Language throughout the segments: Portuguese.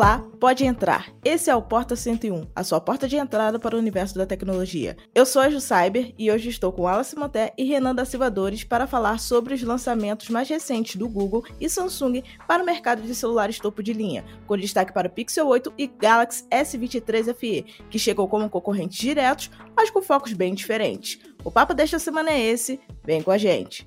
Olá, pode entrar. Esse é o Porta 101, a sua porta de entrada para o universo da tecnologia. Eu sou a Ju Cyber e hoje estou com Alice Monté e Renan da Silvadores para falar sobre os lançamentos mais recentes do Google e Samsung para o mercado de celulares topo de linha, com destaque para o Pixel 8 e Galaxy S23 FE, que chegou como concorrentes diretos, mas com focos bem diferentes. O papo desta semana é esse, vem com a gente.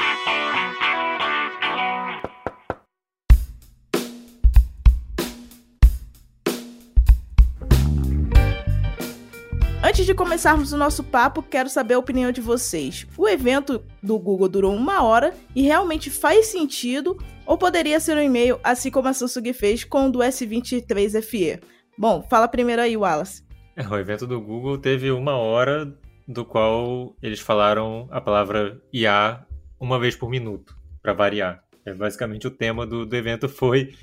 Antes de começarmos o nosso papo, quero saber a opinião de vocês. O evento do Google durou uma hora e realmente faz sentido? Ou poderia ser um e-mail, assim como a Samsung fez com o do S23 FE? Bom, fala primeiro aí, Wallace. É, o evento do Google teve uma hora do qual eles falaram a palavra IA uma vez por minuto, para variar. É, basicamente o tema do, do evento foi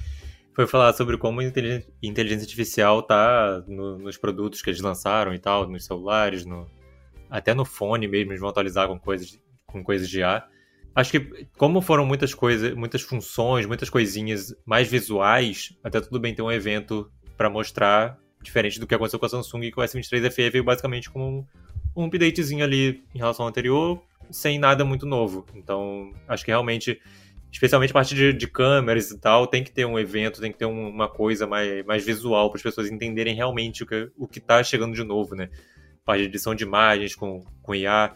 foi falar sobre como inteligência artificial tá no, nos produtos que eles lançaram e tal, nos celulares, no, até no fone mesmo, eles vão atualizar com coisas, com coisas de ar. Acho que como foram muitas coisas, muitas funções, muitas coisinhas mais visuais, até tudo bem ter um evento para mostrar, diferente do que aconteceu com a Samsung, que o S23 FE veio basicamente como um updatezinho ali em relação ao anterior, sem nada muito novo. Então, acho que realmente especialmente a parte de, de, câmeras e tal, tem que ter um evento, tem que ter um, uma coisa mais, mais visual para as pessoas entenderem realmente o que o está chegando de novo, né? Parte de edição de imagens com, com IA,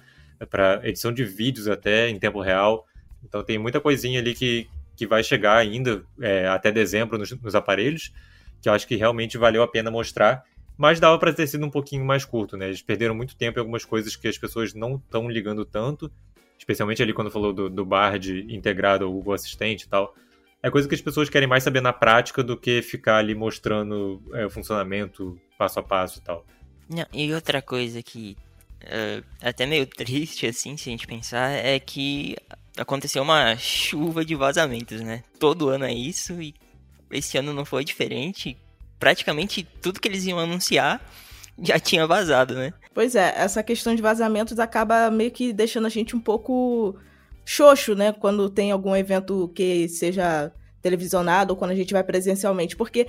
para edição de vídeos até em tempo real. Então tem muita coisinha ali que, que vai chegar ainda é, até dezembro nos, nos aparelhos, que eu acho que realmente valeu a pena mostrar. Mas dava para ter sido um pouquinho mais curto, né? Eles perderam muito tempo em algumas coisas que as pessoas não estão ligando tanto especialmente ali quando falou do, do Bard integrado ao Google Assistente e tal, é coisa que as pessoas querem mais saber na prática do que ficar ali mostrando é, o funcionamento passo a passo e tal. Não, e outra coisa que uh, até meio triste, assim, se a gente pensar, é que aconteceu uma chuva de vazamentos, né? Todo ano é isso e esse ano não foi diferente. Praticamente tudo que eles iam anunciar já tinha vazado, né? Pois é, essa questão de vazamentos acaba meio que deixando a gente um pouco xoxo, né? Quando tem algum evento que seja televisionado ou quando a gente vai presencialmente. Porque,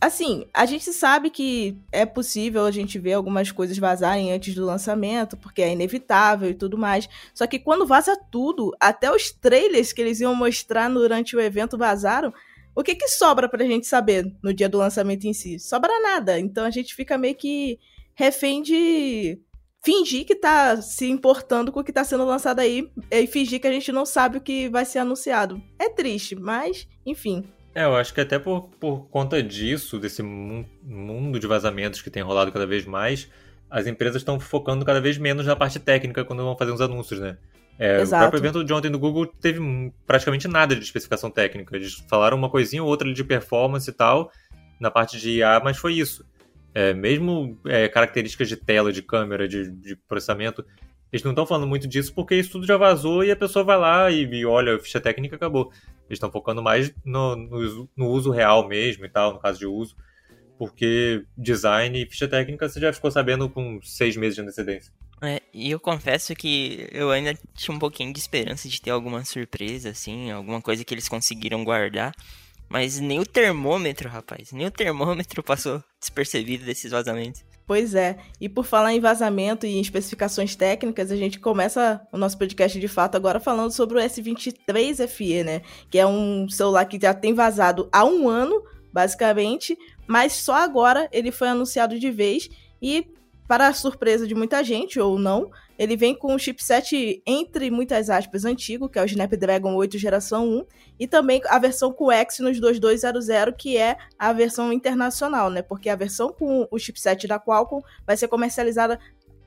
assim, a gente sabe que é possível a gente ver algumas coisas vazarem antes do lançamento, porque é inevitável e tudo mais. Só que quando vaza tudo, até os trailers que eles iam mostrar durante o evento vazaram. O que, que sobra pra gente saber no dia do lançamento em si? Sobra nada. Então a gente fica meio que refém de fingir que tá se importando com o que tá sendo lançado aí e fingir que a gente não sabe o que vai ser anunciado. É triste, mas, enfim. É, eu acho que até por, por conta disso, desse mundo de vazamentos que tem rolado cada vez mais, as empresas estão focando cada vez menos na parte técnica quando vão fazer os anúncios, né? É, o próprio evento de ontem do Google teve praticamente nada de especificação técnica. Eles falaram uma coisinha ou outra de performance e tal, na parte de IA, mas foi isso. É, mesmo é, características de tela, de câmera, de, de processamento, eles não estão falando muito disso porque isso tudo já vazou e a pessoa vai lá e, e olha, a ficha técnica acabou. Eles estão focando mais no, no, no, uso real mesmo e tal, no caso de uso, porque design e ficha técnica você já ficou sabendo com seis meses de antecedência. É, e eu confesso que eu ainda tinha um pouquinho de esperança de ter alguma surpresa, assim, alguma coisa que eles conseguiram guardar. Mas nem o termômetro, rapaz, nem o termômetro passou despercebido desses vazamentos. Pois é, e por falar em vazamento e em especificações técnicas, a gente começa o nosso podcast de fato agora falando sobre o S23 FE, né? Que é um celular que já tem vazado há um ano, basicamente, mas só agora ele foi anunciado de vez e para surpresa de muita gente, ou não, ele vem com um chipset, entre muitas aspas, antigo, que é o Snapdragon 8 geração 1, e também a versão com Exynos 2200, que é a versão internacional, né? Porque a versão com o chipset da Qualcomm vai ser comercializada,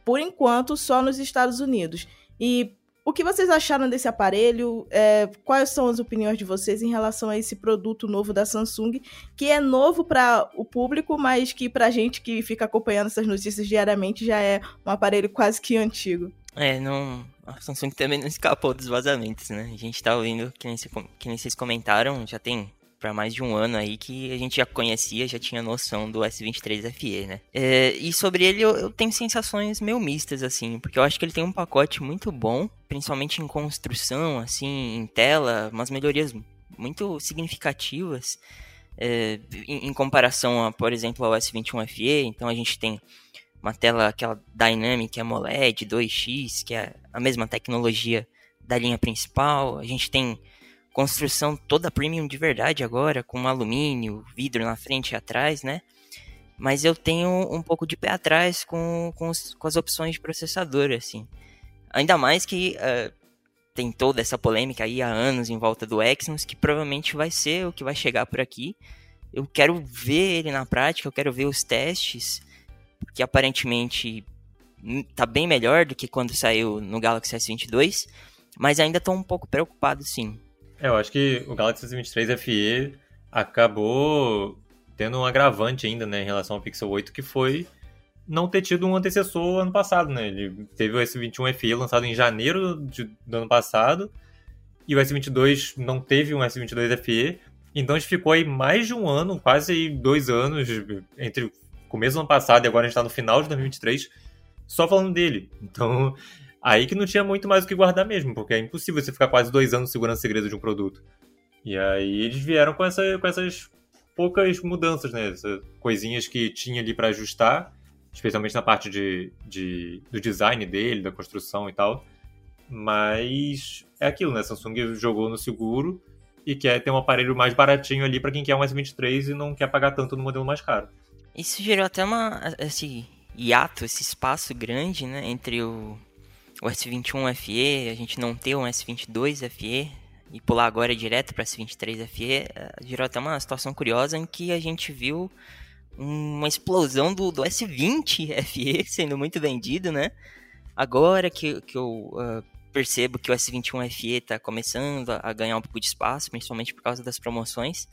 por enquanto, só nos Estados Unidos. E o que vocês acharam desse aparelho? É, quais são as opiniões de vocês em relação a esse produto novo da Samsung, que é novo para o público, mas que para gente que fica acompanhando essas notícias diariamente já é um aparelho quase que antigo? É, não. A Samsung também não escapou dos vazamentos, né? A gente tá ouvindo, que nem, que nem vocês comentaram, já tem para mais de um ano aí que a gente já conhecia, já tinha noção do S23 FE, né? É, e sobre ele eu, eu, tenho sensações meio mistas, assim, porque eu acho que ele tem um pacote muito bom, principalmente em construção, assim, em tela, umas melhorias muito significativas é, em, em, comparação, a, por exemplo, ao S21 FE. Então a gente tem uma tela, aquela Dynamic AMOLED 2X, que é a mesma tecnologia da linha principal. A gente tem construção toda premium de verdade agora, com alumínio, vidro na frente e atrás, né? Mas eu tenho um pouco de pé atrás com, com, os, com as opções de processador, assim. Ainda mais que uh, tem toda essa polêmica aí há anos em volta do Exynos, que provavelmente vai ser o que vai chegar por aqui. Eu quero ver ele na prática, eu quero ver os testes, que aparentemente tá bem melhor do que quando saiu no Galaxy S22, mas ainda estou um pouco preocupado, sim. É, eu acho que o Galaxy S23 FE acabou tendo um agravante ainda, né, em relação ao Pixel 8, que foi não ter tido um antecessor ano passado, né? Ele teve o S21 FE lançado em janeiro de, do ano passado e o S22 não teve um S22 FE, então a gente ficou aí mais de um ano, quase dois anos, entre o começo do ano passado e agora a gente está no final de 2023, só falando dele. Então Aí que não tinha muito mais o que guardar mesmo, porque é impossível você ficar quase dois anos segurando segredo de um produto. E aí eles vieram com, essa, com essas poucas mudanças, né? Essas coisinhas que tinha ali para ajustar, especialmente na parte de, de, do design dele, da construção e tal. Mas é aquilo, né? Samsung jogou no seguro e quer ter um aparelho mais baratinho ali para quem quer um S23 e não quer pagar tanto no modelo mais caro. Isso gerou até uma esse hiato, esse espaço grande, né, entre o o S21 FE, a gente não ter um S22 FE e pular agora direto para S23 FE, gerou até uma situação curiosa em que a gente viu uma explosão do, do S20 FE sendo muito vendido, né? Agora que, que eu uh, percebo que o S21 FE está começando a, ganhar um pouco de espaço, principalmente por causa das promoções.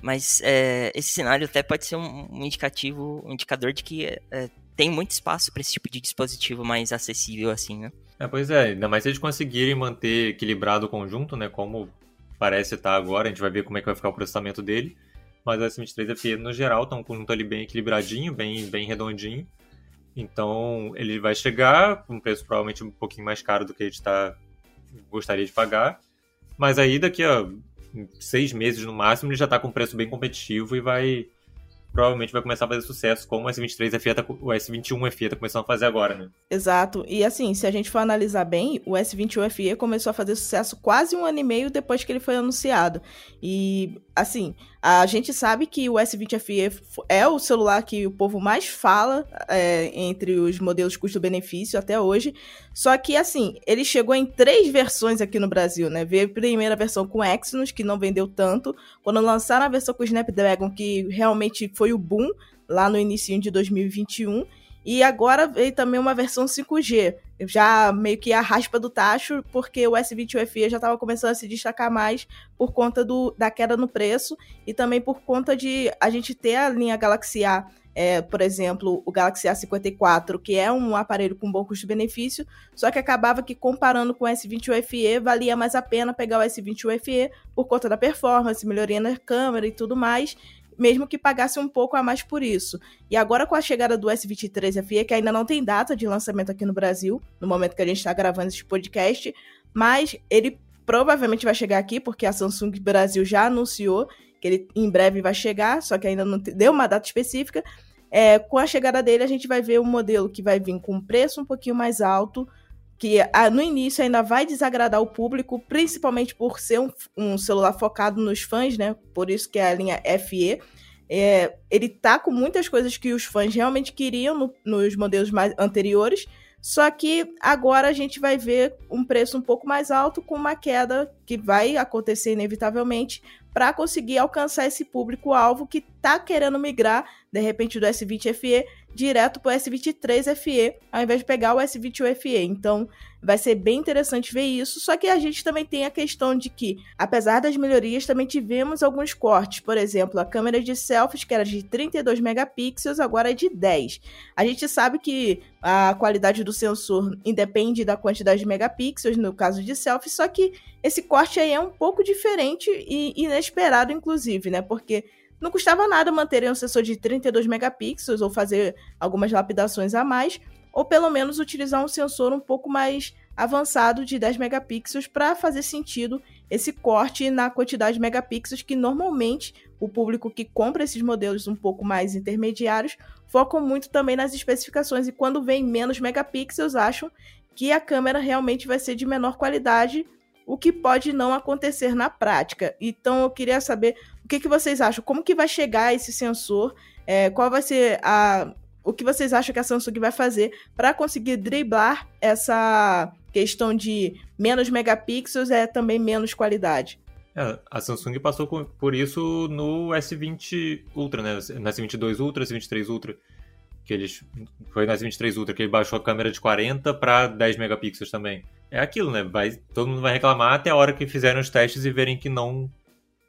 Mas é, esse cenário até pode ser um, um indicativo, um indicador de que é, tem muito espaço para esse tipo de dispositivo mais acessível assim, né? É, pois é, ainda mais se eles conseguirem manter equilibrado o conjunto, né, como parece estar agora, a gente vai ver como é que vai ficar o processamento dele, mas o S23 FE no geral tá um conjunto ali bem equilibradinho, bem, bem redondinho, então ele vai chegar com um preço provavelmente um pouquinho mais caro do que a gente tá, gostaria de pagar, mas aí daqui a seis meses no máximo ele já está com um preço bem competitivo e vai provavelmente vai começar a fazer sucesso, como o S23 FE tá, o S21 FE tá começando a fazer agora, né? Exato. E assim, se a gente for analisar bem, o S21 FE começou a fazer sucesso quase um ano e meio depois que ele foi anunciado. E assim, a gente sabe que o S20 FE é o celular que o povo mais fala é, entre os modelos custo-benefício até hoje. Só que, assim, ele chegou em três versões aqui no Brasil, né? Veio a primeira versão com Exynos, que não vendeu tanto. Quando lançaram a versão com Snapdragon, que realmente foi o boom lá no início de 2021. E agora veio também uma versão 5G, já meio que a raspa do tacho, porque o S20 UFE já estava começando a se destacar mais por conta do, da queda no preço e também por conta de a gente ter a linha Galaxy A, é, por exemplo, o Galaxy A54, que é um aparelho com bom custo-benefício, só que acabava que comparando com o S20 UFE, valia mais a pena pegar o S20 UFE por conta da performance, melhoria na câmera e tudo mais, mesmo que pagasse um pouco a mais por isso. E agora com a chegada do S23 FE, que ainda não tem data de lançamento aqui no Brasil, no momento que a gente está gravando esse podcast, mas ele provavelmente vai chegar aqui, porque a Samsung Brasil já anunciou que ele em breve vai chegar, só que ainda não deu uma data específica. É, com a chegada dele, a gente vai ver um modelo que vai vir com um preço um pouquinho mais alto, que ah, no início ainda vai desagradar o público, principalmente por ser um, um celular focado nos fãs, né? Por isso que é a linha FE. É, ele tá com muitas coisas que os fãs realmente queriam no, nos modelos mais anteriores, só que agora a gente vai ver um preço um pouco mais alto, com uma queda que vai acontecer inevitavelmente, para conseguir alcançar esse público-alvo que está querendo migrar, de repente, do S20 FE direto para o S23 FE, ao invés de pegar o S21 FE. Então, vai ser bem interessante ver isso. Só que a gente também tem a questão de que, apesar das melhorias, também tivemos alguns cortes. Por exemplo, a câmera de selfies, que era de 32 megapixels, agora é de 10. A gente sabe que a qualidade do sensor independe da quantidade de megapixels, no caso de selfies, só que esse corte aí é um pouco diferente e inesperado, inclusive, né? Porque não custava nada manter um sensor de 32 megapixels ou fazer algumas lapidações a mais, ou pelo menos utilizar um sensor um pouco mais avançado de 10 megapixels para fazer sentido esse corte na quantidade de megapixels que normalmente o público que compra esses modelos um pouco mais intermediários focam muito também nas especificações e quando vem menos megapixels acham que a câmera realmente vai ser de menor qualidade, o que pode não acontecer na prática. Então eu queria saber o que, que vocês acham, como que vai chegar esse sensor, é, qual vai ser a o que vocês acham que a Samsung vai fazer para conseguir driblar essa questão de menos megapixels é também menos qualidade? É, a Samsung passou por isso no S20 Ultra, né? No S22 Ultra, S23 Ultra. Que eles. Foi no S23 Ultra que ele baixou a câmera de 40 para 10 megapixels também. É aquilo, né? Vai, todo mundo vai reclamar até a hora que fizerem os testes e verem que não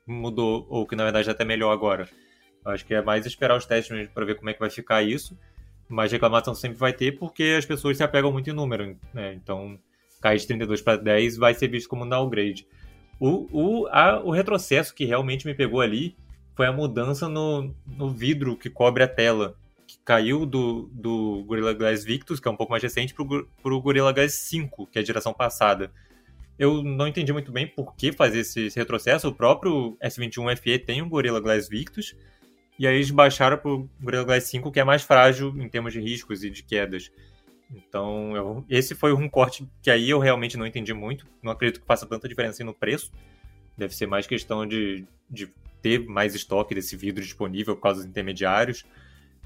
mudou, ou que na verdade é até melhor agora. Acho que é mais esperar os testes mesmo para ver como é que vai ficar isso. Mas reclamação sempre vai ter porque as pessoas se apegam muito em número. Né? Então, cair de 32 para 10 vai ser visto como um downgrade. O, o, a, o retrocesso que realmente me pegou ali foi a mudança no, no vidro que cobre a tela. Caiu do, do Gorilla Glass Victus, que é um pouco mais recente, para o Gorilla Glass 5, que é a geração passada. Eu não entendi muito bem por que fazer esse, esse retrocesso. O próprio S21 FE tem um Gorilla Glass Victus, e aí eles baixaram para o Gorilla Glass 5, que é mais frágil em termos de riscos e de quedas. Então, eu, esse foi um corte que aí eu realmente não entendi muito. Não acredito que faça tanta diferença no preço. Deve ser mais questão de, de ter mais estoque desse vidro disponível por causa dos intermediários.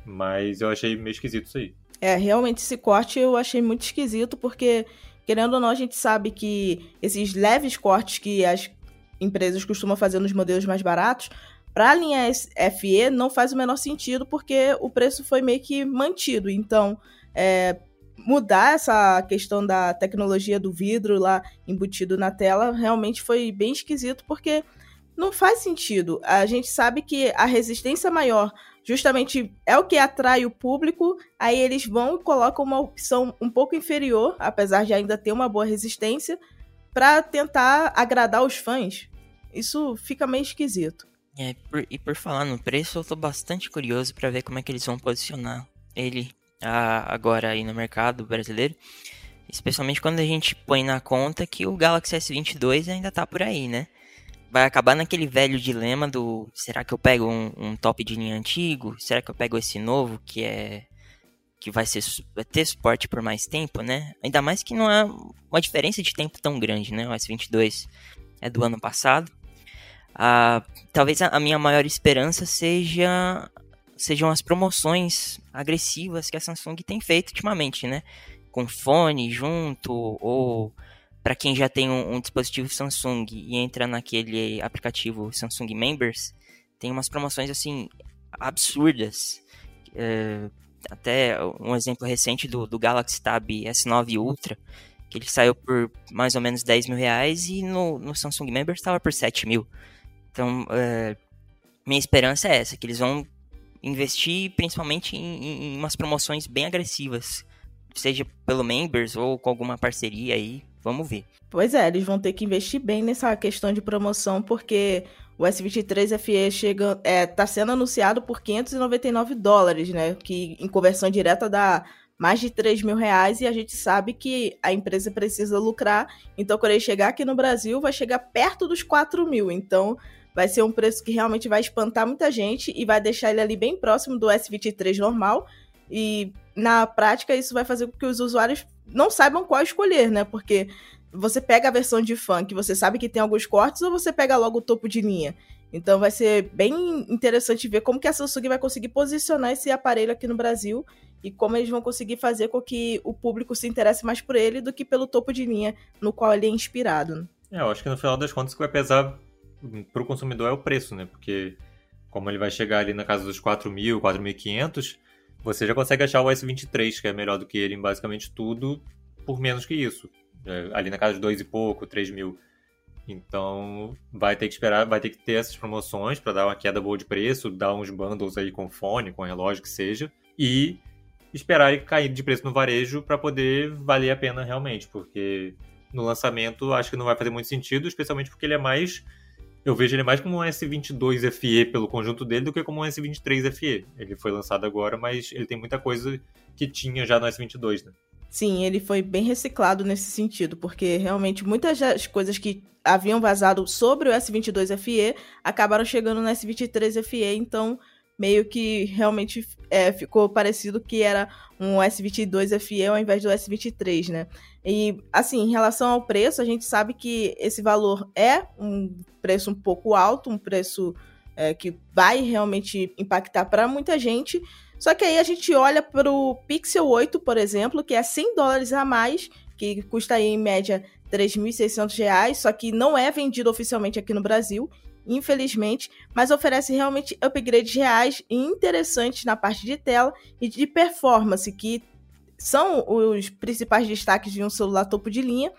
Mas eu achei meio esquisito isso aí. É, realmente esse corte eu achei muito esquisito, porque, querendo ou não, a gente sabe que esses leves cortes que as empresas costumam fazer nos modelos mais baratos para a linha FE não faz o menor sentido porque o preço foi meio que mantido. Então, é, mudar essa questão da tecnologia do vidro lá embutido na tela realmente foi bem esquisito porque não faz sentido. A gente sabe que a resistência maior justamente é o que atrai o público, aí eles vão e colocam uma opção um pouco inferior, apesar de ainda ter uma boa resistência, para tentar agradar os fãs. Isso fica meio esquisito. É, por, e por falar no preço, eu tô bastante curioso para ver como é que eles vão posicionar ele a, agora aí no mercado brasileiro. Especialmente quando a gente põe na conta que o Galaxy S22 ainda tá por aí, né? Vai acabar naquele velho dilema do será que eu pego um, um top de linha antigo? Será que eu pego esse novo que é que vai, ser, vai ter suporte por mais tempo, né? Ainda mais que não é uma diferença de tempo tão grande, né? O S22 é do ano passado. Ah, talvez a, minha maior esperança seja sejam as promoções agressivas que a Samsung tem feito ultimamente, né? Com fone junto ou para quem já tem um, um, dispositivo Samsung e entra naquele aplicativo Samsung Members, tem umas promoções assim absurdas. É, até um exemplo recente do, do Galaxy Tab S9 Ultra, que ele saiu por mais ou menos 10 mil reais e no, no Samsung Members estava por 7 mil. Então, é, minha esperança é essa, que eles vão investir principalmente em, em umas promoções bem agressivas, seja pelo Members ou com alguma parceria aí, vamos ver. Pois é, eles vão ter que investir bem nessa questão de promoção, porque o S23 FE chega, é, tá sendo anunciado por 599 dólares, né? Que em conversão direta dá mais de 3 mil reais e a gente sabe que a empresa precisa lucrar. Então, quando ele chegar aqui no Brasil, vai chegar perto dos 4 mil. Então, vai ser um preço que realmente vai espantar muita gente e vai deixar ele ali bem próximo do S23 normal. E na prática, isso vai fazer com que os usuários não saibam qual escolher, né? Porque você pega a versão de funk, você sabe que tem alguns cortes, ou você pega logo o topo de linha. Então vai ser bem interessante ver como que a Samsung vai conseguir posicionar esse aparelho aqui no Brasil e como eles vão conseguir fazer com que o público se interesse mais por ele do que pelo topo de linha no qual ele é inspirado. É, eu acho que no final das contas o que vai pesar para o consumidor é o preço, né? Porque como ele vai chegar ali na casa dos 4.000, 4.500, você já consegue achar o S23, que é melhor do que ele em basicamente tudo, por menos que isso. É, ali na casa de dois e pouco, 3 mil. Então vai ter que esperar, vai ter que ter essas promoções para dar uma queda boa de preço, dar uns bundles aí com fone, com relógio que seja, e esperar ele cair de preço no varejo para poder valer a pena realmente, porque no lançamento acho que não vai fazer muito sentido, especialmente porque ele é mais eu vejo ele mais como um S22 FE pelo conjunto dele do que como um S23 FE. Ele foi lançado agora, mas ele tem muita coisa que tinha já no S22, né? Sim, ele foi bem reciclado nesse sentido, porque realmente muitas das coisas que haviam vazado sobre o S22 FE acabaram chegando no S23 FE, então meio que realmente é, ficou parecido que era um S22 FE ao invés do S23, né? E assim, em relação ao preço, a gente sabe que esse valor é um preço um pouco alto, um preço é, que vai realmente impactar para muita gente, só que aí a gente olha para o Pixel 8, por exemplo, que é 100 dólares a mais, que custa aí em média 3.600 reais, só que não é vendido oficialmente aqui no Brasil, infelizmente, mas oferece realmente upgrades reais e interessantes na parte de tela e de performance, que são os principais destaques de um celular topo de linha,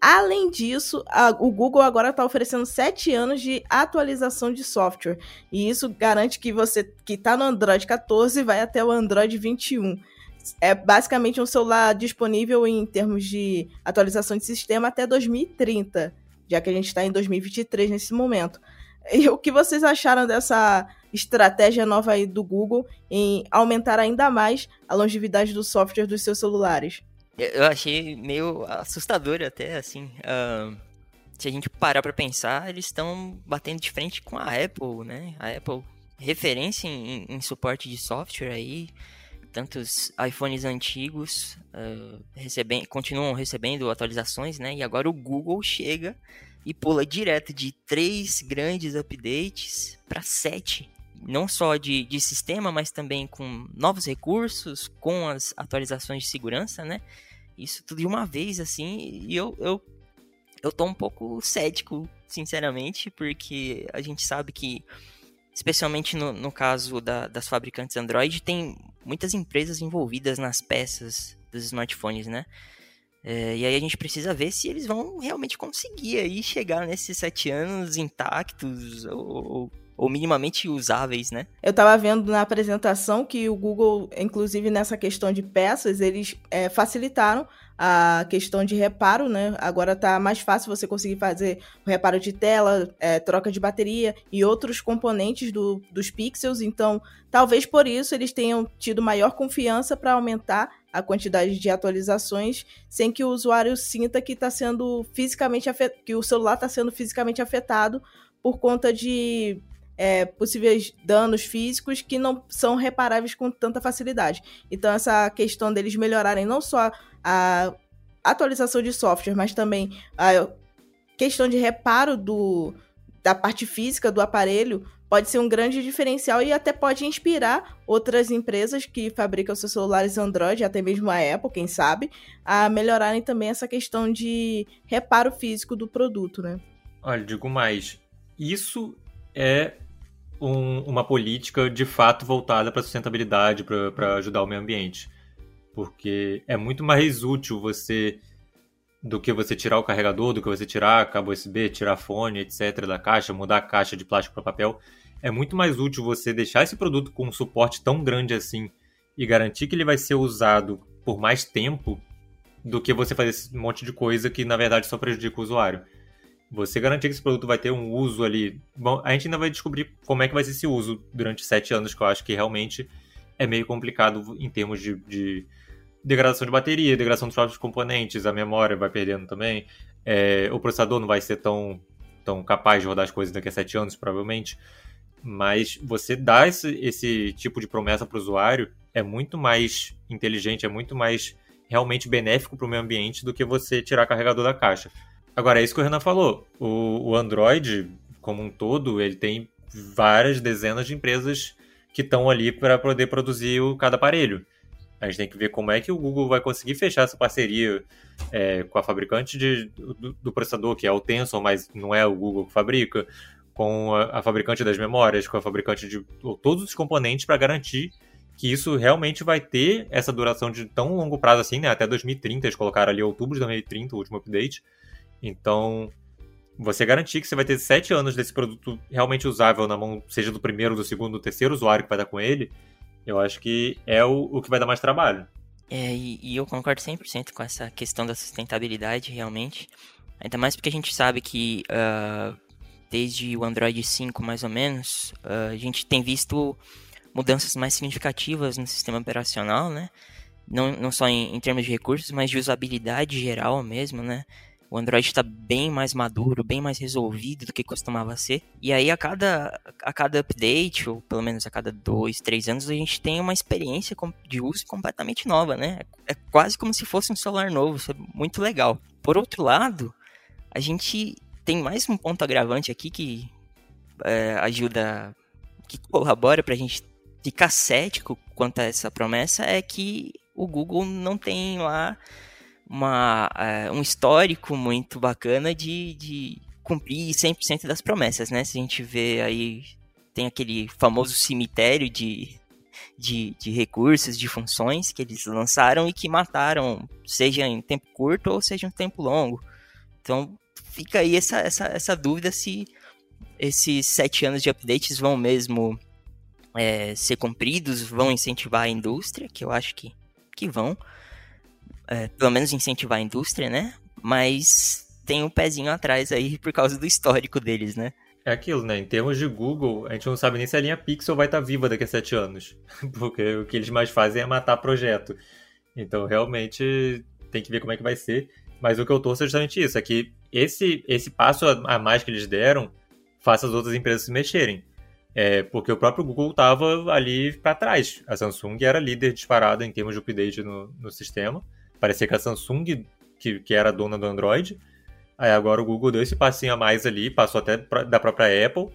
Além disso, a, o Google agora está oferecendo 7 anos de atualização de software. E isso garante que você que está no Android 14 vai até o Android 21. É basicamente um celular disponível em termos de atualização de sistema até 2030, já que a gente está em 2023 nesse momento. E o que vocês acharam dessa estratégia nova aí do Google em aumentar ainda mais a longevidade do software dos seus celulares? Eu achei meio assustador até, assim. Uh, se a gente parar para pensar, eles estão batendo de frente com a Apple, né? A Apple, referência em, em suporte de software aí, tantos iPhones antigos uh, recebem, continuam recebendo atualizações, né? E agora o Google chega e pula direto de três grandes updates para sete não só de, de sistema, mas também com novos recursos, com as atualizações de segurança, né? Isso tudo de uma vez, assim, e eu, eu, eu tô um pouco cético, sinceramente, porque a gente sabe que, especialmente no, no caso da, das fabricantes Android, tem muitas empresas envolvidas nas peças dos smartphones, né? É, e aí a gente precisa ver se eles vão realmente conseguir aí chegar nesses sete anos intactos ou, ou minimamente usáveis, né? Eu estava vendo na apresentação que o Google, inclusive nessa questão de peças, eles é, facilitaram a questão de reparo, né? Agora tá mais fácil você conseguir fazer o reparo de tela, é, troca de bateria e outros componentes do, dos pixels. Então, talvez por isso eles tenham tido maior confiança para aumentar a quantidade de atualizações sem que o usuário sinta que está sendo fisicamente afet... que o celular está sendo fisicamente afetado por conta de é, possíveis danos físicos que não são reparáveis com tanta facilidade. Então, essa questão deles melhorarem não só a atualização de software, mas também a questão de reparo do, da parte física do aparelho pode ser um grande diferencial e até pode inspirar outras empresas que fabricam seus celulares Android, até mesmo a Apple, quem sabe, a melhorarem também essa questão de reparo físico do produto, né? Olha, digo mais, isso é um, uma política de fato voltada para sustentabilidade, para ajudar o meio ambiente. Porque é muito mais útil você do que você tirar o carregador, do que você tirar cabo USB, tirar fone, etc. da caixa, mudar a caixa de plástico para papel. É muito mais útil você deixar esse produto com um suporte tão grande assim e garantir que ele vai ser usado por mais tempo do que você fazer esse monte de coisa que na verdade só prejudica o usuário. Você garantir que esse produto vai ter um uso ali. Bom, a gente ainda vai descobrir como é que vai ser esse uso durante sete anos, que eu acho que realmente é meio complicado em termos de, de degradação de bateria, degradação dos próprios componentes, a memória vai perdendo também. É, o processador não vai ser tão, tão capaz de rodar as coisas daqui a sete anos, provavelmente. Mas você dá esse, esse tipo de promessa para o usuário é muito mais inteligente, é muito mais realmente benéfico para o meio ambiente do que você tirar carregador da caixa. Agora, é isso que o Renan falou. O, o Android, como um todo, ele tem várias dezenas de empresas que estão ali para poder produzir o, cada aparelho. A gente tem que ver como é que o Google vai conseguir fechar essa parceria é, com a fabricante de, do, do, processador, que é o Tensor, mas não é o Google que fabrica, com a, a fabricante das memórias, com a fabricante de todos os componentes para garantir que isso realmente vai ter essa duração de tão longo prazo assim, né? Até 2030, eles colocaram ali outubro de 2030, o último update. Então, você garantir que você vai ter sete anos desse produto realmente usável na mão, seja do primeiro, do segundo, do terceiro usuário que vai dar com ele, eu acho que é o, o que vai dar mais trabalho. É, e, e eu concordo 100% com essa questão da sustentabilidade, realmente. Ainda mais porque a gente sabe que uh, desde o Android 5, mais ou menos, uh, a gente tem visto mudanças mais significativas no sistema operacional, né? Não, não só em, em termos de recursos, mas de usabilidade geral mesmo, né? O Android está bem mais maduro, bem mais resolvido do que costumava ser. E aí, a cada, a cada update, ou pelo menos a cada dois, três anos, a gente tem uma experiência de uso completamente nova, né? É quase como se fosse um celular novo, isso é muito legal. Por outro lado, a gente tem mais um ponto agravante aqui que é, ajuda, que colabora para a gente ficar cético quanto a essa promessa, é que o Google não tem lá uma, uh, um histórico muito bacana de, de cumprir 100% das promessas, né? Se a gente vê aí, tem aquele famoso cemitério de, de, de, recursos, de funções que eles lançaram e que mataram, seja em tempo curto ou seja em tempo longo. Então fica aí essa, essa, essa dúvida se esses sete anos de updates vão mesmo é, ser cumpridos, vão incentivar a indústria, que eu acho que, que vão é, pelo menos incentivar a indústria, né? Mas tem um pezinho atrás aí por causa do histórico deles, né? É aquilo, né? Em termos de Google, a gente não sabe nem se a linha Pixel vai estar viva daqui a sete anos. Porque o que eles mais fazem é matar projeto. Então, realmente, tem que ver como é que vai ser. Mas o que eu torço é justamente isso: é que esse, esse passo a mais que eles deram faça as outras empresas se mexerem. É, porque o próprio Google estava ali para trás. A Samsung era líder disparada em termos de update no, no sistema. Parecia que a Samsung, que, que era dona do Android, aí agora o Google deu esse passinho a mais ali, passou até da própria Apple,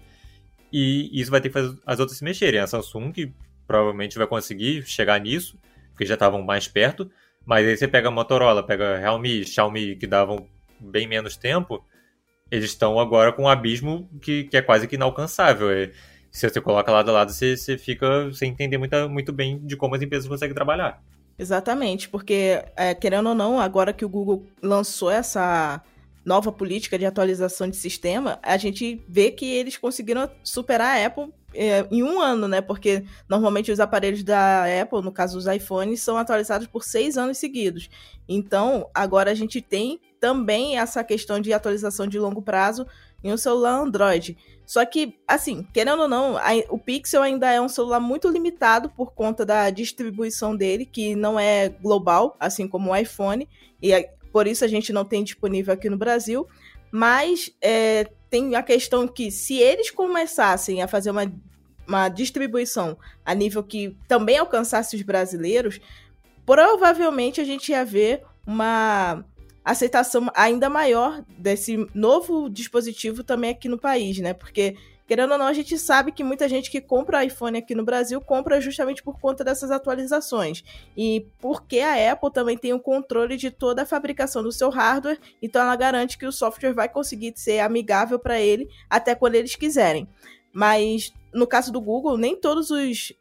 e isso vai ter que fazer as outras se mexerem. A Samsung provavelmente vai conseguir chegar nisso, porque já estavam mais perto, mas aí você pega a Motorola, pega a Realme, Xiaomi, que davam bem menos tempo, eles estão agora com um abismo que, que é quase que inalcançável. É, se você coloca lado a lado, você, você fica sem entender muito, muito bem de como as empresas conseguem trabalhar. Exatamente, porque, é, querendo ou não, agora que o Google lançou essa nova política de atualização de sistema, a gente vê que eles conseguiram superar a Apple é, em um ano, né? Porque normalmente os aparelhos da Apple, no caso os iPhones, são atualizados por seis anos seguidos. Então, agora a gente tem também essa questão de atualização de longo prazo em um celular Android. Só que, assim, querendo ou não, a, o Pixel ainda é um celular muito limitado por conta da distribuição dele, que não é global, assim como o iPhone, e é, por isso a gente não tem disponível aqui no Brasil. Mas é, tem a questão que, se eles começassem a fazer uma, uma distribuição a nível que também alcançasse os brasileiros, provavelmente a gente ia ver uma aceitação ainda maior desse novo dispositivo também aqui no país, né? Porque, querendo ou não, a gente sabe que muita gente que compra iPhone aqui no Brasil compra justamente por conta dessas atualizações. E porque a Apple também tem o controle de toda a fabricação do seu hardware, então ela garante que o software vai conseguir ser amigável para ele até quando eles quiserem. Mas no caso do Google, nem todos os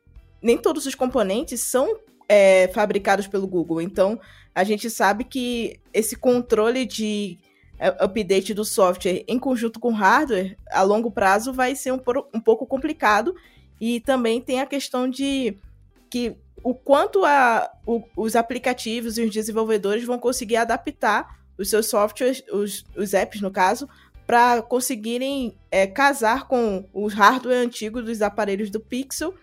nem todos os componentes são é, fabricados pelo Google. Então, a gente sabe que esse controle de é, update do software em conjunto com hardware, a longo prazo, vai ser um, um pouco complicado. E também tem a questão de que o quanto a, o, os aplicativos e os desenvolvedores vão conseguir adaptar os seus softwares, os, os apps no caso, para conseguirem é, casar com o hardware antigo dos aparelhos do Pixel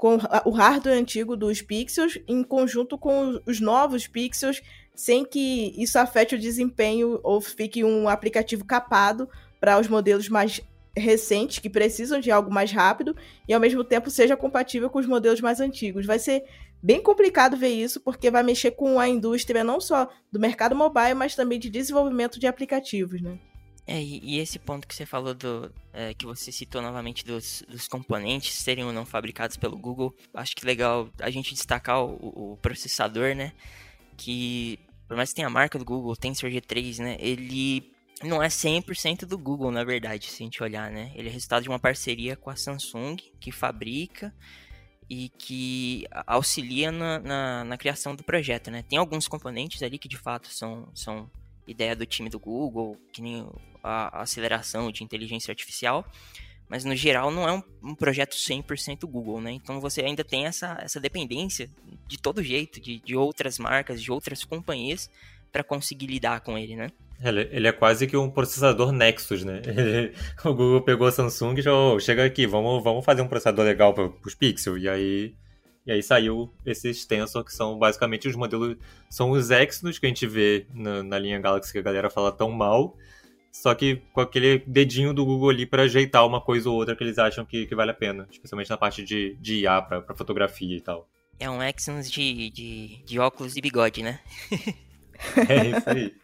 com o hardware antigo dos Pixels em conjunto com os novos Pixels, sem que isso afete o desempenho ou fique um aplicativo capado para os modelos mais recentes que precisam de algo mais rápido e ao mesmo tempo seja compatível com os modelos mais antigos. Vai ser bem complicado ver isso porque vai mexer com a indústria não só do mercado mobile, mas também de desenvolvimento de aplicativos, né? É, e, esse ponto que você falou do. É, que você citou novamente dos, dos, componentes serem ou não fabricados pelo Google, acho que legal a gente destacar o, o processador, né? Que, por mais que tenha a marca do Google, Tensor G3, né? Ele não é 100% do Google, na verdade, se a gente olhar, né? Ele é resultado de uma parceria com a Samsung, que fabrica e que auxilia na, na, na, criação do projeto, né? Tem alguns componentes ali que de fato são, são ideia do time do Google, que nem a, aceleração de inteligência artificial, mas no geral não é um, um projeto 100% Google, né? Então você ainda tem essa, essa dependência de todo jeito, de, de outras marcas, de outras companhias para conseguir lidar com ele, né? Ele, é quase que um processador Nexus, né? Ele, o Google pegou a Samsung e oh, chega aqui, vamos, vamos fazer um processador legal para os Pixel. E aí, e aí saiu esses Tensor, que são basicamente os modelos, são os Exynos que a gente vê na, na linha Galaxy que a galera fala tão mal, só que com aquele dedinho do Google ali para ajeitar uma coisa ou outra que eles acham que, que vale a pena, especialmente na parte de, de IA para fotografia e tal. É um Exynos de, de, de óculos e bigode, né? é isso aí.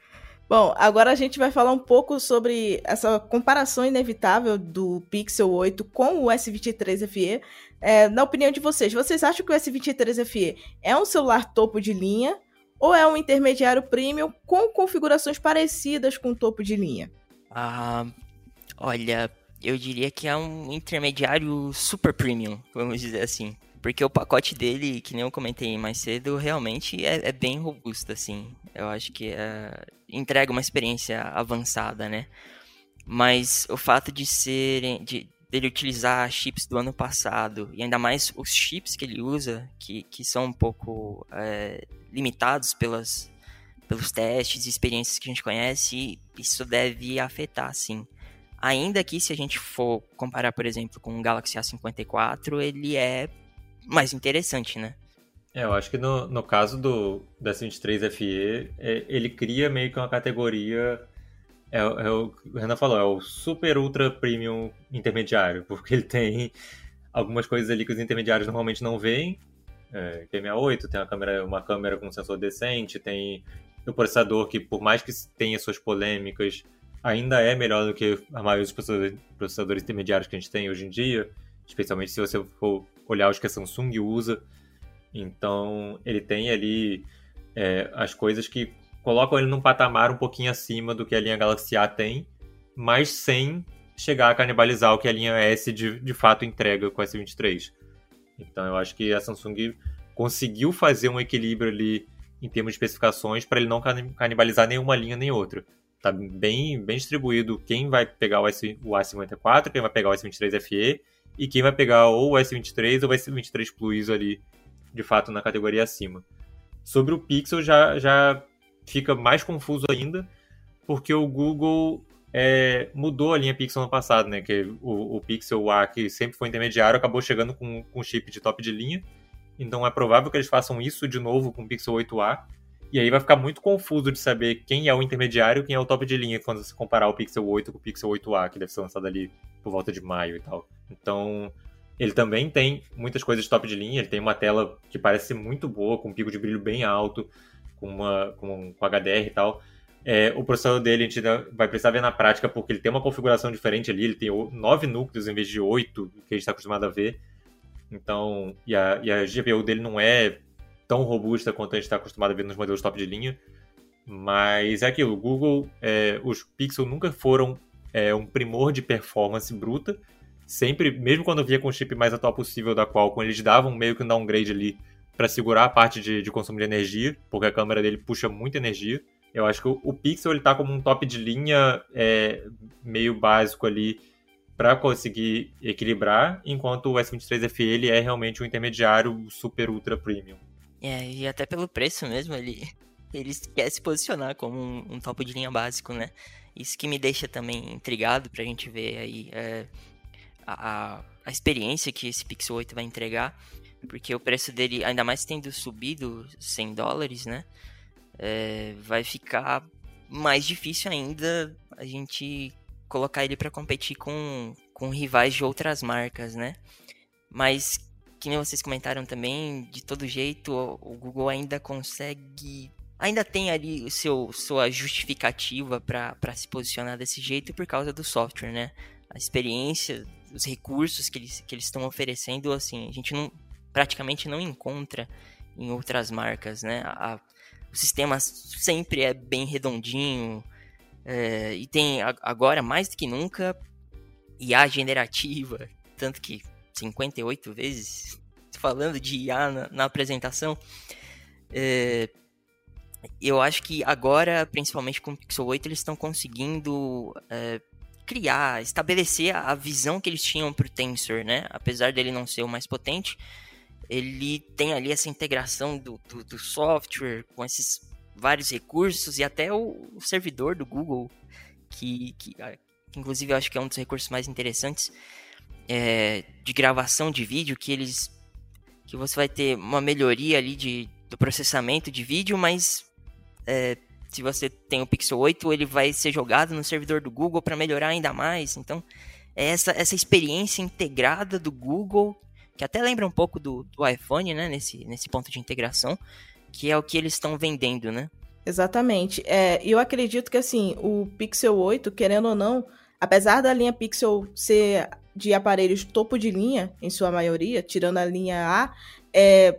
Bom, agora a gente vai falar um pouco sobre essa comparação inevitável do Pixel 8 com o S23 FE. É, na opinião de vocês, vocês acham que o S23 FE é um celular topo de linha ou é um intermediário premium com configurações parecidas com o topo de linha? Ah, olha, eu diria que é um intermediário super premium, vamos dizer assim. Porque o pacote dele, que nem eu comentei mais cedo, realmente é, é bem robusto, assim. Eu acho que é, entrega uma experiência avançada, né? Mas o fato de serem. De, dele utilizar chips do ano passado, e ainda mais os chips que ele usa, que, que são um pouco é, limitados pelas, pelos testes e experiências que a gente conhece, isso deve afetar, sim. Ainda que se a gente for comparar, por exemplo, com o Galaxy A54, ele é mais interessante, né? É, eu acho que no, no caso do, da S23 FE, é, ele cria meio que uma categoria. É, é, o o Renan falou, é o super ultra premium intermediário, porque ele tem algumas coisas ali que os intermediários normalmente não veem. É, tem 68, tem uma câmera, uma câmera com sensor decente, tem o processador que, por mais que tenha suas polêmicas, ainda é melhor do que a maioria dos processadores intermediários que a gente tem hoje em dia, especialmente se você for olhar os que a Samsung usa. Então, ele tem ali é, as coisas que colocam ele num patamar um pouquinho acima do que a linha Galaxy A tem, mas sem chegar a canibalizar o que a linha S de, de fato entrega com o S23. Então, eu acho que a Samsung conseguiu fazer um equilíbrio ali em termos de especificações para ele não canibalizar nenhuma linha nem outra. Tá bem, bem distribuído quem vai pegar o, S, o A54, quem vai pegar o S23 FE e quem vai pegar ou o S23 ou o S23 Plus ali, de fato, na categoria acima. Sobre o Pixel já, já fica mais confuso ainda, porque o Google é, mudou a linha Pixel no passado, né? Que o, o, Pixel A, que sempre foi intermediário, acabou chegando com, com chip de top de linha. Então é provável que eles façam isso de novo com o Pixel 8A. E aí vai ficar muito confuso de saber quem é o intermediário e quem é o top de linha quando você comparar o Pixel 8 com o Pixel 8A, que deve ser lançado ali por volta de maio e tal. Então, ele também tem muitas coisas top de linha. Ele tem uma tela que parece muito boa, com um pico de brilho bem alto, com, uma, com, com HDR e tal. É, o processador dele a gente vai precisar ver na prática, porque ele tem uma configuração diferente ali. Ele tem nove núcleos em vez de oito, que a gente está acostumado a ver. Então, e a, e a GPU dele não é tão robusta quanto a gente está acostumado a ver nos modelos top de linha. Mas é aquilo, o Google, é, os Pixel nunca foram é, um primor de performance bruta. Sempre, mesmo quando via com o chip mais atual possível da Qualcomm, eles davam meio que um downgrade ali para segurar a parte de, de, consumo de energia, porque a câmera dele puxa muita energia. Eu acho que o, o Pixel ele tá como um top de linha é, meio básico ali para conseguir equilibrar, enquanto o S23 FE ele é realmente um intermediário super ultra premium. É, e até pelo preço mesmo, ele, ele quer se posicionar como um, um topo de linha básico, né? Isso que me deixa também intrigado pra gente ver aí é, a, a experiência que esse Pixel 8 vai entregar. Porque o preço dele, ainda mais tendo subido 100 dólares, né? É, vai ficar mais difícil ainda a gente colocar ele para competir com, com rivais de outras marcas, né? Mas que nem vocês comentaram também, de todo jeito, o Google ainda consegue. Ainda tem ali o seu, sua justificativa para se posicionar desse jeito por causa do software, né? A experiência, os recursos que eles que eles estão oferecendo, assim, a gente não praticamente não encontra em outras marcas, né? A, o sistema sempre é bem redondinho é, e tem agora mais do que nunca IA generativa, tanto que 58 vezes. falando de IA na, na apresentação. É, eu acho que agora, principalmente com o Pixel 8, eles estão conseguindo é, criar, estabelecer a visão que eles tinham para o Tensor, né? Apesar dele não ser o mais potente, ele tem ali essa integração do, do, do software com esses vários recursos e até o, o servidor do Google, que, que, que, inclusive eu acho que é um dos recursos mais interessantes é, de gravação de vídeo, que eles que você vai ter uma melhoria ali de, do processamento de vídeo, mas é, se você tem o Pixel 8, ele vai ser jogado no servidor do Google para melhorar ainda mais. Então, é essa, essa experiência integrada do Google, que até lembra um pouco do, do iPhone, né, nesse, nesse ponto de integração, que é o que eles estão vendendo, né? Exatamente. É, eu acredito que, assim, o Pixel 8, querendo ou não, apesar da linha Pixel ser de aparelhos topo de linha, em sua maioria, tirando a linha A, é,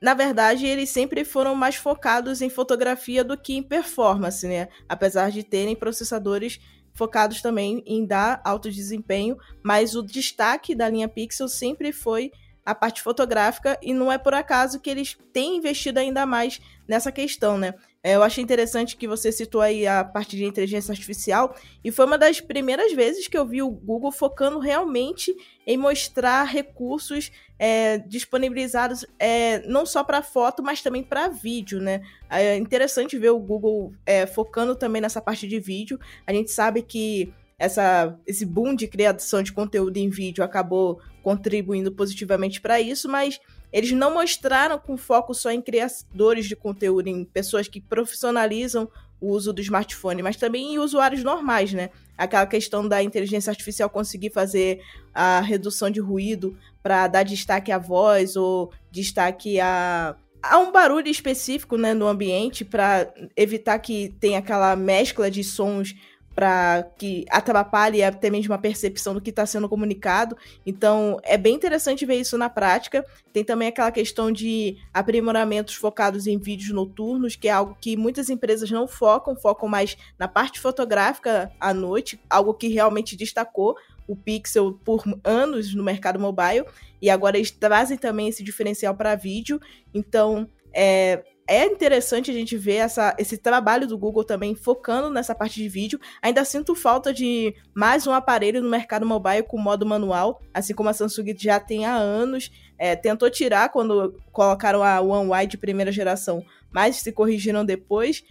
na verdade, eles sempre foram mais focados em fotografia do que em performance, né? Apesar de terem processadores focados também em dar alto desempenho, mas o destaque da linha Pixel sempre foi a parte fotográfica e não é por acaso que eles têm investido ainda mais nessa questão, né? É, eu achei interessante que você citou aí a parte de inteligência artificial e foi uma das primeiras vezes que eu vi o Google focando realmente em mostrar recursos é, disponibilizados é, não só para foto, mas também para vídeo, né? É interessante ver o Google é, focando também nessa parte de vídeo. A gente sabe que essa, esse boom de criação de conteúdo em vídeo acabou contribuindo positivamente para isso, mas eles não mostraram com foco só em criadores de conteúdo, em pessoas que profissionalizam o uso do smartphone, mas também em usuários normais, né? Aquela questão da inteligência artificial conseguir fazer a redução de ruído para dar destaque à voz ou destaque a, a um barulho específico né, no ambiente para evitar que tenha aquela mescla de sons para que atrapalhe até mesmo a percepção do que está sendo comunicado. Então, é bem interessante ver isso na prática. Tem também aquela questão de aprimoramentos focados em vídeos noturnos, que é algo que muitas empresas não focam, focam mais na parte fotográfica à noite, algo que realmente destacou o Pixel por anos no mercado mobile, e agora eles trazem também esse diferencial para vídeo. Então, é, é interessante a gente ver essa, esse trabalho do Google também focando nessa parte de vídeo. Ainda sinto falta de mais um aparelho no mercado mobile com modo manual, assim como a Samsung já tem há anos. É, tentou tirar quando colocaram a One Y de primeira geração, mas se corrigiram depois.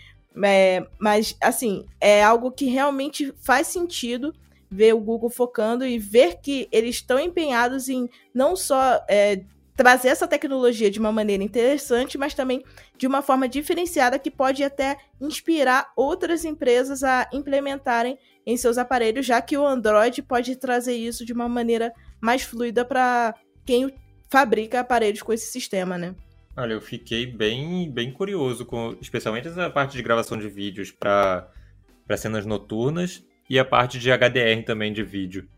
É, mas, assim, é algo que realmente faz sentido ver o Google focando e ver que eles estão empenhados em não só é, trazer essa tecnologia de uma maneira interessante, mas também de uma forma diferenciada que pode até inspirar outras empresas a implementarem em seus aparelhos, já que o Android pode trazer isso de uma maneira mais fluida para quem fabrica aparelhos com esse sistema, né? Olha, eu fiquei bem, bem curioso com, especialmente essa parte de gravação de vídeos para cenas noturnas e a parte de HDR também de vídeo.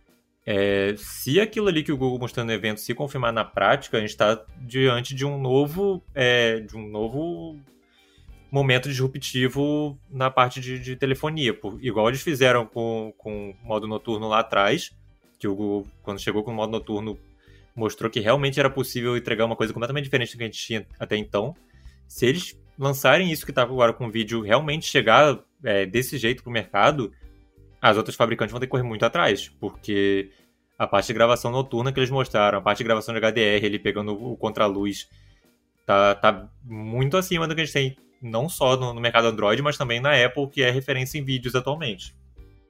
É, se aquilo ali que o Google mostrou no evento se confirmar na prática, a gente está diante de um novo, é, de um novo momento disruptivo na parte de, de telefonia. Por, igual eles fizeram com, com o modo noturno lá atrás, que o Google, quando chegou com o modo noturno, mostrou que realmente era possível entregar uma coisa completamente diferente do que a gente tinha até então. Se eles lançarem isso que está agora com o vídeo realmente chegar é, desse jeito para o mercado, as outras fabricantes vão ter que correr muito atrás, porque a parte de gravação noturna que eles mostraram, a parte de gravação de HDR, ele pegando o contraluz, tá, tá muito acima do que a gente tem, não só no, no, mercado Android, mas também na Apple, que é referência em vídeos atualmente.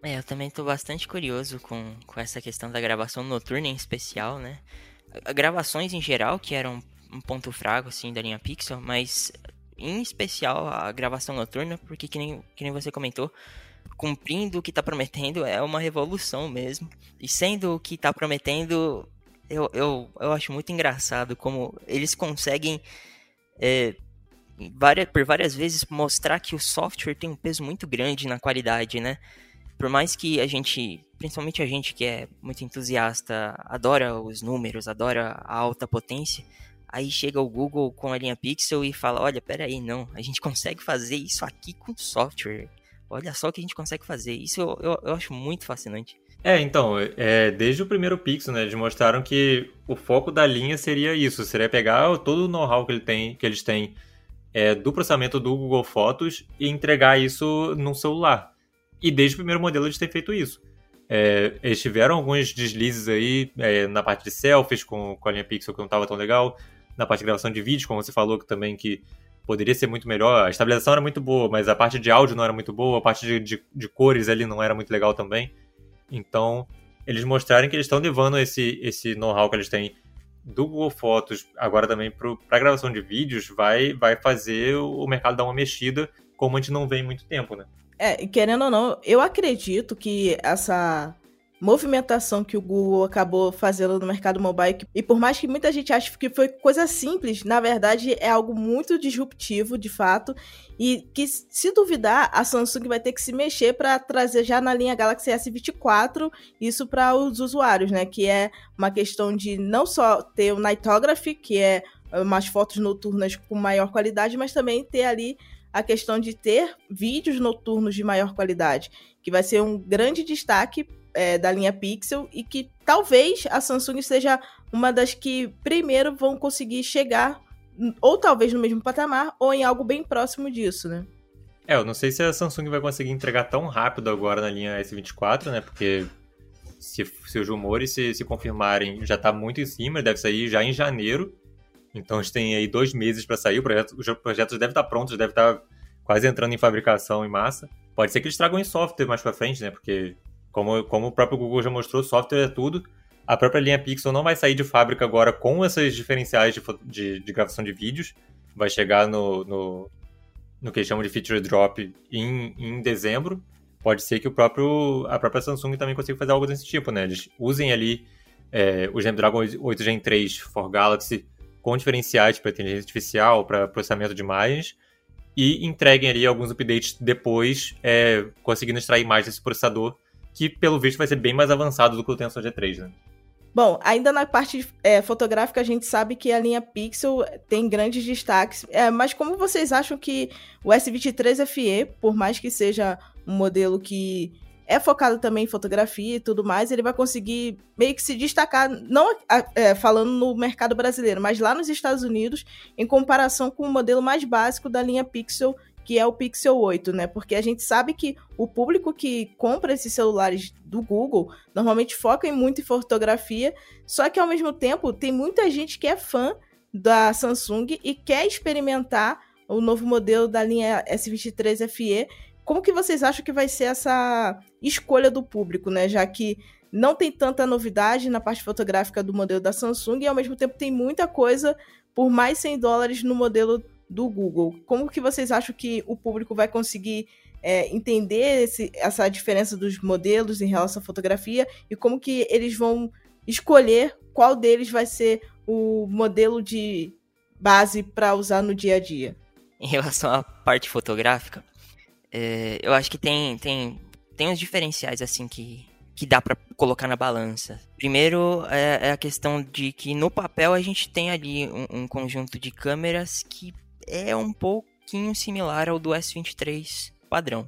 É, eu também estou bastante curioso com, com essa questão da gravação noturna em especial, né? Gravações em geral, que eram um ponto fraco, assim, da linha Pixel, mas em especial a gravação noturna, porque que nem, que nem você comentou, cumprindo o que está prometendo é uma revolução mesmo. E sendo o que está prometendo, eu, eu, eu acho muito engraçado como eles conseguem, é, várias, por várias vezes, mostrar que o software tem um peso muito grande na qualidade, né? Por mais que a gente, principalmente a gente que é muito entusiasta, adora os números, adora a alta potência, aí chega o Google com a linha Pixel e fala: olha, peraí, não, a gente consegue fazer isso aqui com software. Olha só o que a gente consegue fazer. Isso eu, eu, eu acho muito fascinante. É, então, é, desde o primeiro Pixel, né, eles mostraram que o foco da linha seria isso, seria pegar todo o know-how que, ele que eles têm é, do processamento do Google Fotos e entregar isso num celular. E desde o primeiro modelo eles têm feito isso. É, eles tiveram alguns deslizes aí é, na parte de selfies com, com a linha Pixel que não estava tão legal, na parte de gravação de vídeo, como você falou, que também que poderia ser muito melhor. A estabilização era muito boa, mas a parte de áudio não era muito boa, a parte de, de, de cores ali não era muito legal também. Então, eles mostrarem que eles estão levando esse, esse know-how que eles têm do Google Fotos agora também para gravação de vídeos vai, vai fazer o mercado dar uma mexida como a gente não vê em muito tempo, né? É, querendo ou não, eu acredito que essa movimentação que o Google acabou fazendo no mercado mobile, e por mais que muita gente ache que foi coisa simples, na verdade é algo muito disruptivo, de fato, e que se duvidar, a Samsung vai ter que se mexer para trazer já na linha Galaxy S24 isso para os usuários, né, que é uma questão de não só ter o Nightography, que é umas fotos noturnas com maior qualidade, mas também ter ali a questão de ter vídeos noturnos de maior qualidade, que vai ser um grande destaque é, da linha Pixel e que talvez a Samsung seja uma das que primeiro vão conseguir chegar, ou talvez no mesmo patamar, ou em algo bem próximo disso, né? É, eu não sei se a Samsung vai conseguir entregar tão rápido agora na linha S24, né? Porque se, se os rumores se, se confirmarem, já está muito em cima, deve sair já em janeiro. Então a gente tem aí dois meses para sair. O projeto, os projetos devem estar tá prontos, deve estar tá quase entrando em fabricação em massa. Pode ser que eles tragam em software mais para frente, né? Porque como, como o próprio Google já mostrou, software é tudo. A própria linha Pixel não vai sair de fábrica agora com esses diferenciais de, de, de gravação de vídeos. Vai chegar no, no, no que eles chamam de feature drop em, em dezembro. Pode ser que o próprio, a própria Samsung também consiga fazer algo desse tipo, né? Eles usem ali é, o Snapdragon 8 Gen 3 for Galaxy com diferenciais para inteligência artificial, para processamento de imagens, e entreguem ali alguns updates depois, é, conseguindo extrair mais desse processador que pelo visto vai ser bem mais avançado do que o Tensor G3, né? Bom, ainda na parte é, fotográfica, a gente sabe que a linha Pixel tem grandes destaques, é, mas como vocês acham que o S23 FE, por mais que seja um modelo que é focado também em fotografia e tudo mais, ele vai conseguir meio que se destacar, não é, falando no mercado brasileiro, mas lá nos Estados Unidos, em comparação com o modelo mais básico da linha Pixel que é o Pixel 8, né? Porque a gente sabe que o público que compra esses celulares do Google normalmente foca em muito em fotografia, só que ao mesmo tempo tem muita gente que é fã da Samsung e quer experimentar o novo modelo da linha S23 FE. Como que vocês acham que vai ser essa escolha do público, né? Já que não tem tanta novidade na parte fotográfica do modelo da Samsung e ao mesmo tempo tem muita coisa por mais 100 dólares no modelo do Google. Como que vocês acham que o público vai conseguir é, entender esse, essa diferença dos modelos em relação à fotografia e como que eles vão escolher qual deles vai ser o modelo de base para usar no dia a dia? Em relação à parte fotográfica, é, eu acho que tem, tem, tem uns diferenciais assim que, que dá para colocar na balança. Primeiro é, é, a questão de que no papel a gente tem ali um, um conjunto de câmeras que é um pouquinho similar ao do S23 padrão.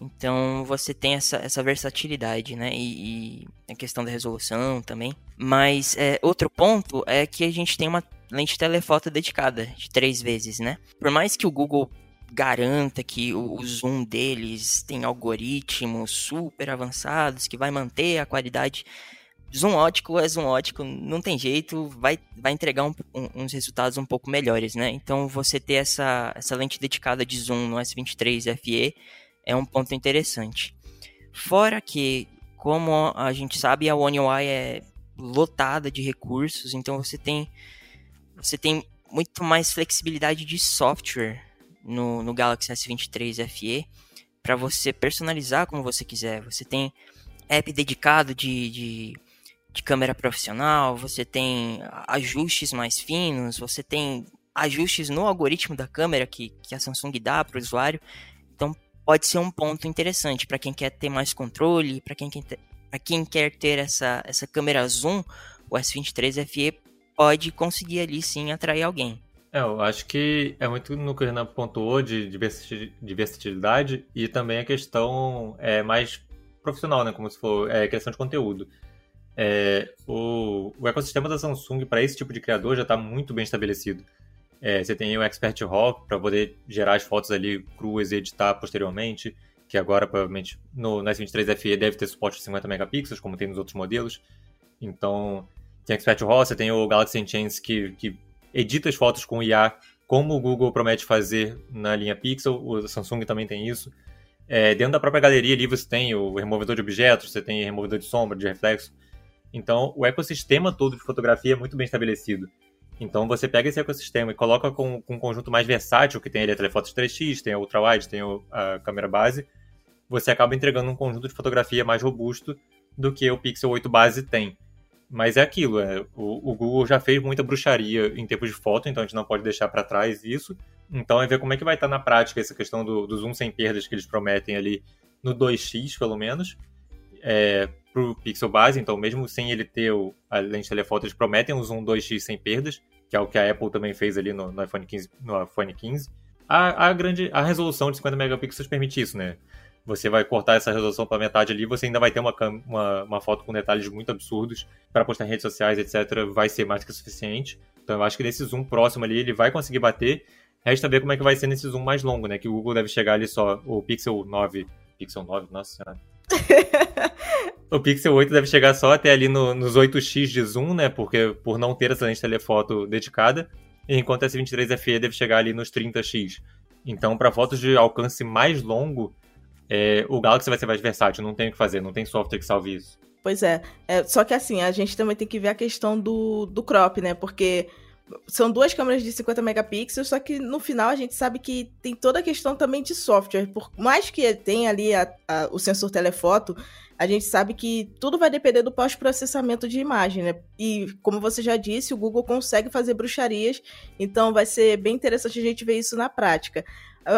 Então você tem essa, essa versatilidade, né? E, e a questão da resolução também. Mas é, outro ponto é que a gente tem uma lente telefoto dedicada de três vezes, né? Por mais que o Google garanta que o, o zoom deles tem algoritmos super avançados que vai manter a qualidade zoom ótico é zoom ótico, não tem jeito, vai, vai entregar um, um, uns resultados um pouco melhores, né? Então você ter essa, essa lente dedicada de zoom no S23 FE é um ponto interessante. Fora que, como a gente sabe, a One UI é lotada de recursos, então você tem você tem muito mais flexibilidade de software no, no Galaxy S23 FE para você personalizar como você quiser. Você tem app dedicado de, de de câmera profissional, você tem ajustes mais finos, você tem ajustes no algoritmo da câmera que, que a Samsung dá para o usuário. Então pode ser um ponto interessante para quem quer ter mais controle, para quem, quer ter, quem quer ter essa, essa câmera zoom, o S23 FE pode conseguir ali sim atrair alguém. É, eu acho que é muito no que o Renan pontuou de diversidade e também a questão é mais profissional, né? Como se for é, de conteúdo. É, o, o, ecossistema da Samsung para esse tipo de criador já está muito bem estabelecido. É, você tem o Expert RAW para poder gerar as fotos ali cruas e editar posteriormente, que agora provavelmente no, no S23 FE deve ter suporte de 50 megapixels, como tem nos outros modelos. Então, tem Expert RAW, você tem o Galaxy Enchance que, que edita as fotos com IA, como o Google promete fazer na linha Pixel, o Samsung também tem isso. É, dentro da própria galeria ali você tem o removedor de objetos, você tem removedor de sombra, de reflexo. Então, o ecossistema todo de fotografia é muito bem estabelecido. Então, você pega esse ecossistema e coloca com, com um conjunto mais versátil, que tem ali a telefoto 3x, tem a ultrawide, tem a câmera base, você acaba entregando um conjunto de fotografia mais robusto do que o Pixel 8 base tem. Mas é aquilo, é, o, o, Google já fez muita bruxaria em tempos de foto, então a gente não pode deixar para trás isso. Então é ver como é que vai estar tá na prática essa questão do, do zoom sem perdas que eles prometem ali no 2x, pelo menos, é, para o Pixel base. Então, mesmo sem ele ter o, a lente telefoto, eles prometem um zoom 2x sem perdas, que é o que a Apple também fez ali no, no iPhone 15. No iPhone 15. A, a, grande, a resolução de 50 megapixels permite isso, né? você vai cortar essa resolução para metade ali, você ainda vai ter uma, uma, uma foto com detalhes muito absurdos para postar em redes sociais, etc. Vai ser mais que suficiente. Então eu acho que nesse zoom próximo ali ele vai conseguir bater. Resta ver como é que vai ser nesse zoom mais longo, né? Que o Google deve chegar ali só, o Pixel 9. Pixel 9, nossa senhora. o Pixel 8 deve chegar só até ali no, nos 8x de zoom, né? Porque por não ter essa lente telefoto dedicada. Enquanto esse 23 FE deve chegar ali nos 30x. Então, para fotos de alcance mais longo, é, o Galaxy vai ser mais versátil, não tem o que fazer, não tem software que salve isso. Pois é. é. Só que assim, a gente também tem que ver a questão do, do crop, né? Porque são duas câmeras de 50 megapixels, só que no final a gente sabe que tem toda a questão também de software. Por mais que tenha ali a, a, o sensor telefoto, a gente sabe que tudo vai depender do pós-processamento de imagem, né? E como você já disse, o Google consegue fazer bruxarias, então vai ser bem interessante a gente ver isso na prática.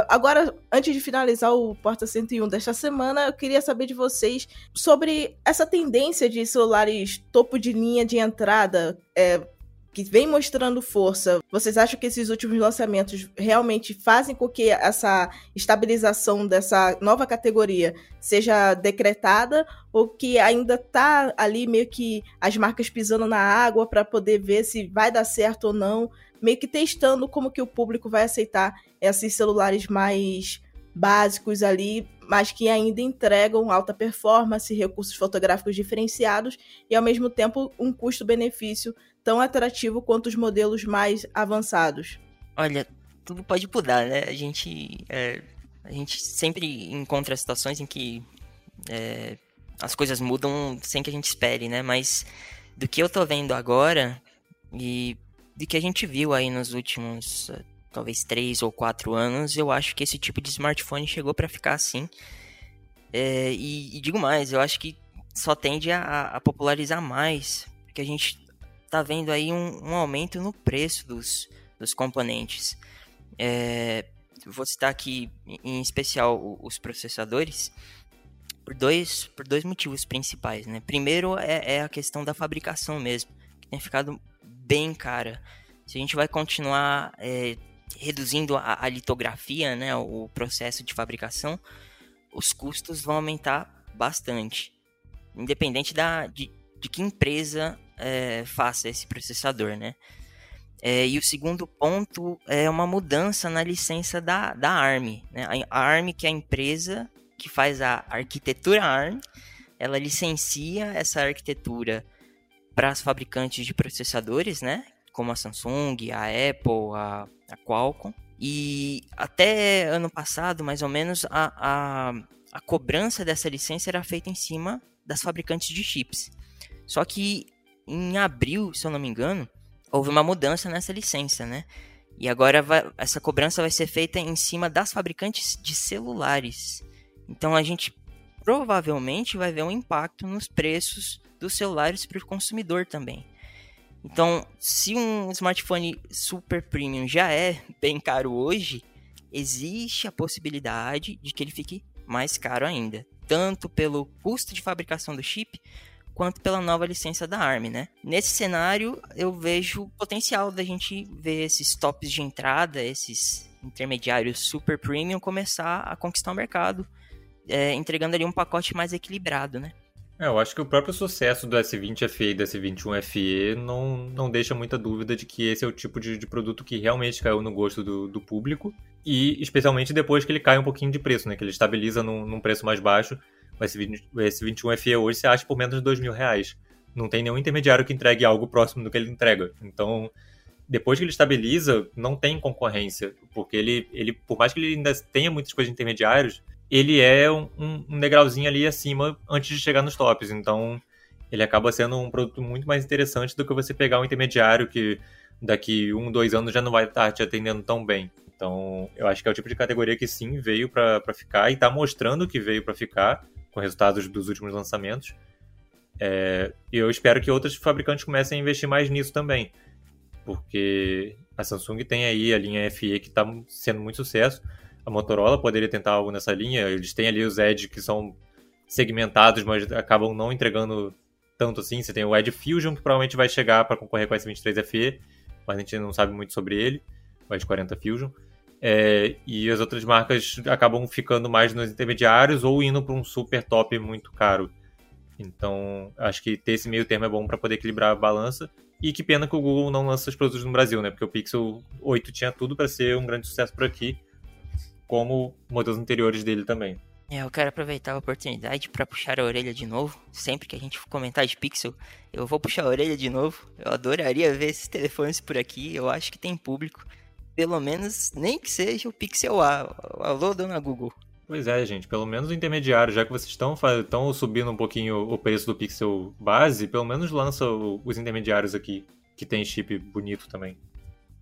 Agora, antes de finalizar o Porta 101 desta semana, eu queria saber de vocês sobre essa tendência de celulares topo de linha de entrada. É, que vem mostrando força, vocês acham que esses últimos lançamentos realmente fazem com que essa estabilização dessa nova categoria seja decretada? Ou que ainda tá ali meio que as marcas pisando na água para poder ver se vai dar certo ou não, meio que testando como que o público vai aceitar esses celulares mais básicos ali, mas que ainda entregam alta performance, recursos fotográficos diferenciados e ao mesmo tempo um custo-benefício tão atrativo quanto os modelos mais avançados? Olha, tudo pode mudar, né? A gente, é, a gente sempre encontra situações em que é, as coisas mudam sem que a gente espere, né? Mas do que eu tô vendo agora e do que a gente viu aí nos últimos talvez três ou quatro anos, eu acho que esse tipo de smartphone chegou para ficar assim. É, e, e, digo mais, eu acho que só tende a, a popularizar mais, porque a gente tá vendo aí um, um aumento no preço dos, dos componentes. É, vou citar aqui em especial os processadores por dois, por dois motivos principais. Né? Primeiro é, é a questão da fabricação mesmo, que tem ficado bem cara. Se a gente vai continuar é, reduzindo a, a, litografia, né, o processo de fabricação, os custos vão aumentar bastante. Independente da, de, de que empresa é, faça esse processador, né? É, e o segundo ponto é uma mudança na licença da, da ARM. Né? A ARM, que é a empresa que faz a arquitetura ARM, ela licencia essa arquitetura para as fabricantes de processadores, né? Como a Samsung, a Apple, a, a Qualcomm. E até ano passado, mais ou menos, a, a, a cobrança dessa licença era feita em cima das fabricantes de chips. Só que em abril, se eu não me engano, houve uma mudança nessa licença, né? E agora vai, essa cobrança vai ser feita em cima das fabricantes de celulares. Então a gente provavelmente vai ver um impacto nos preços dos celulares para o consumidor também. Então, se um smartphone super premium já é bem caro hoje, existe a possibilidade de que ele fique mais caro ainda, tanto pelo custo de fabricação do chip, quanto pela nova licença da ARM, né? Nesse cenário, eu vejo potencial da gente ver esses tops de entrada, esses intermediários super premium começar a conquistar o mercado é, entregando ali um pacote mais equilibrado, né? É, eu acho que o próprio sucesso do S20 FE e do S21 FE não, não deixa muita dúvida de que esse é o tipo de, de produto que realmente caiu no gosto do, do, público. E especialmente depois que ele cai um pouquinho de preço, né? Que ele estabiliza num, num preço mais baixo. O, S20, o S21 FE hoje você acha por menos de dois mil reais. Não tem nenhum intermediário que entregue algo próximo do que ele entrega. Então, depois que ele estabiliza, não tem concorrência. Porque ele, ele por mais que ele ainda tenha muitas coisas intermediários, ele é um, um degrauzinho ali acima antes de chegar nos tops. Então, ele acaba sendo um produto muito mais interessante do que você pegar um intermediário que daqui um, dois anos já não vai estar te atendendo tão bem. Então, eu acho que é o tipo de categoria que sim veio para ficar e está mostrando que veio para ficar com resultados dos últimos lançamentos. É, eu espero que outros fabricantes comecem a investir mais nisso também, porque a Samsung tem aí a linha FE que está sendo muito sucesso a Motorola poderia tentar algo nessa linha. Eles têm ali os Edge que são segmentados, mas acabam não entregando tanto assim. Você tem o Edge Fusion, que provavelmente vai chegar para concorrer com o S23 FE, mas a gente não sabe muito sobre ele, o Edge 40 Fusion. É, e as outras marcas acabam ficando mais nos intermediários ou indo para um super top muito caro. Então, acho que ter esse meio termo é bom para poder equilibrar a balança. E que pena que o Google não lança os produtos no Brasil, né? Porque o Pixel 8 tinha tudo para ser um grande sucesso por aqui como modelos anteriores dele também. É, eu quero aproveitar a oportunidade para puxar a orelha de novo. Sempre que a gente comentar de Pixel, eu vou puxar a orelha de novo. Eu adoraria ver esses telefones por aqui. Eu acho que tem público. Pelo menos, nem que seja o Pixel A. Alô, dona Google. Pois é, gente. Pelo menos o intermediário, já que vocês estão, estão subindo um pouquinho o preço do Pixel base, pelo menos lança os intermediários aqui, que tem chip bonito também.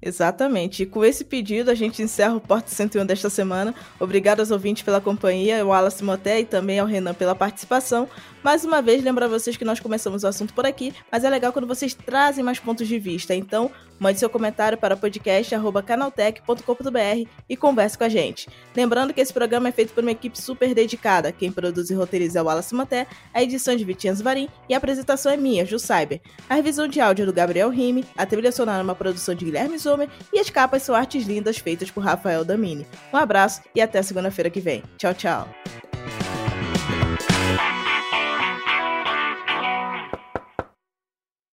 Exatamente. E com esse pedido, a gente encerra o Porto 101 desta semana. Obrigado aos ouvintes pela companhia, ao Wallace Moté e também ao Renan pela participação. Mais uma vez, lembrar vocês que nós começamos o assunto por aqui, mas é legal quando vocês trazem mais pontos de vista. Então, mande seu comentário para podcast.canaltech.com.br e converse com a gente. Lembrando que esse programa é feito por uma equipe super dedicada. Quem produz e roteiriza é o Wallace Moté, a edição de Vitinhas Varim e a apresentação é minha, Ju Cyber. A revisão de áudio é do Gabriel Rime, a trilha sonora é uma produção de Guilherme e as capas são artes lindas feitas por Rafael Damini. Um abraço e até segunda-feira que vem. Tchau, tchau.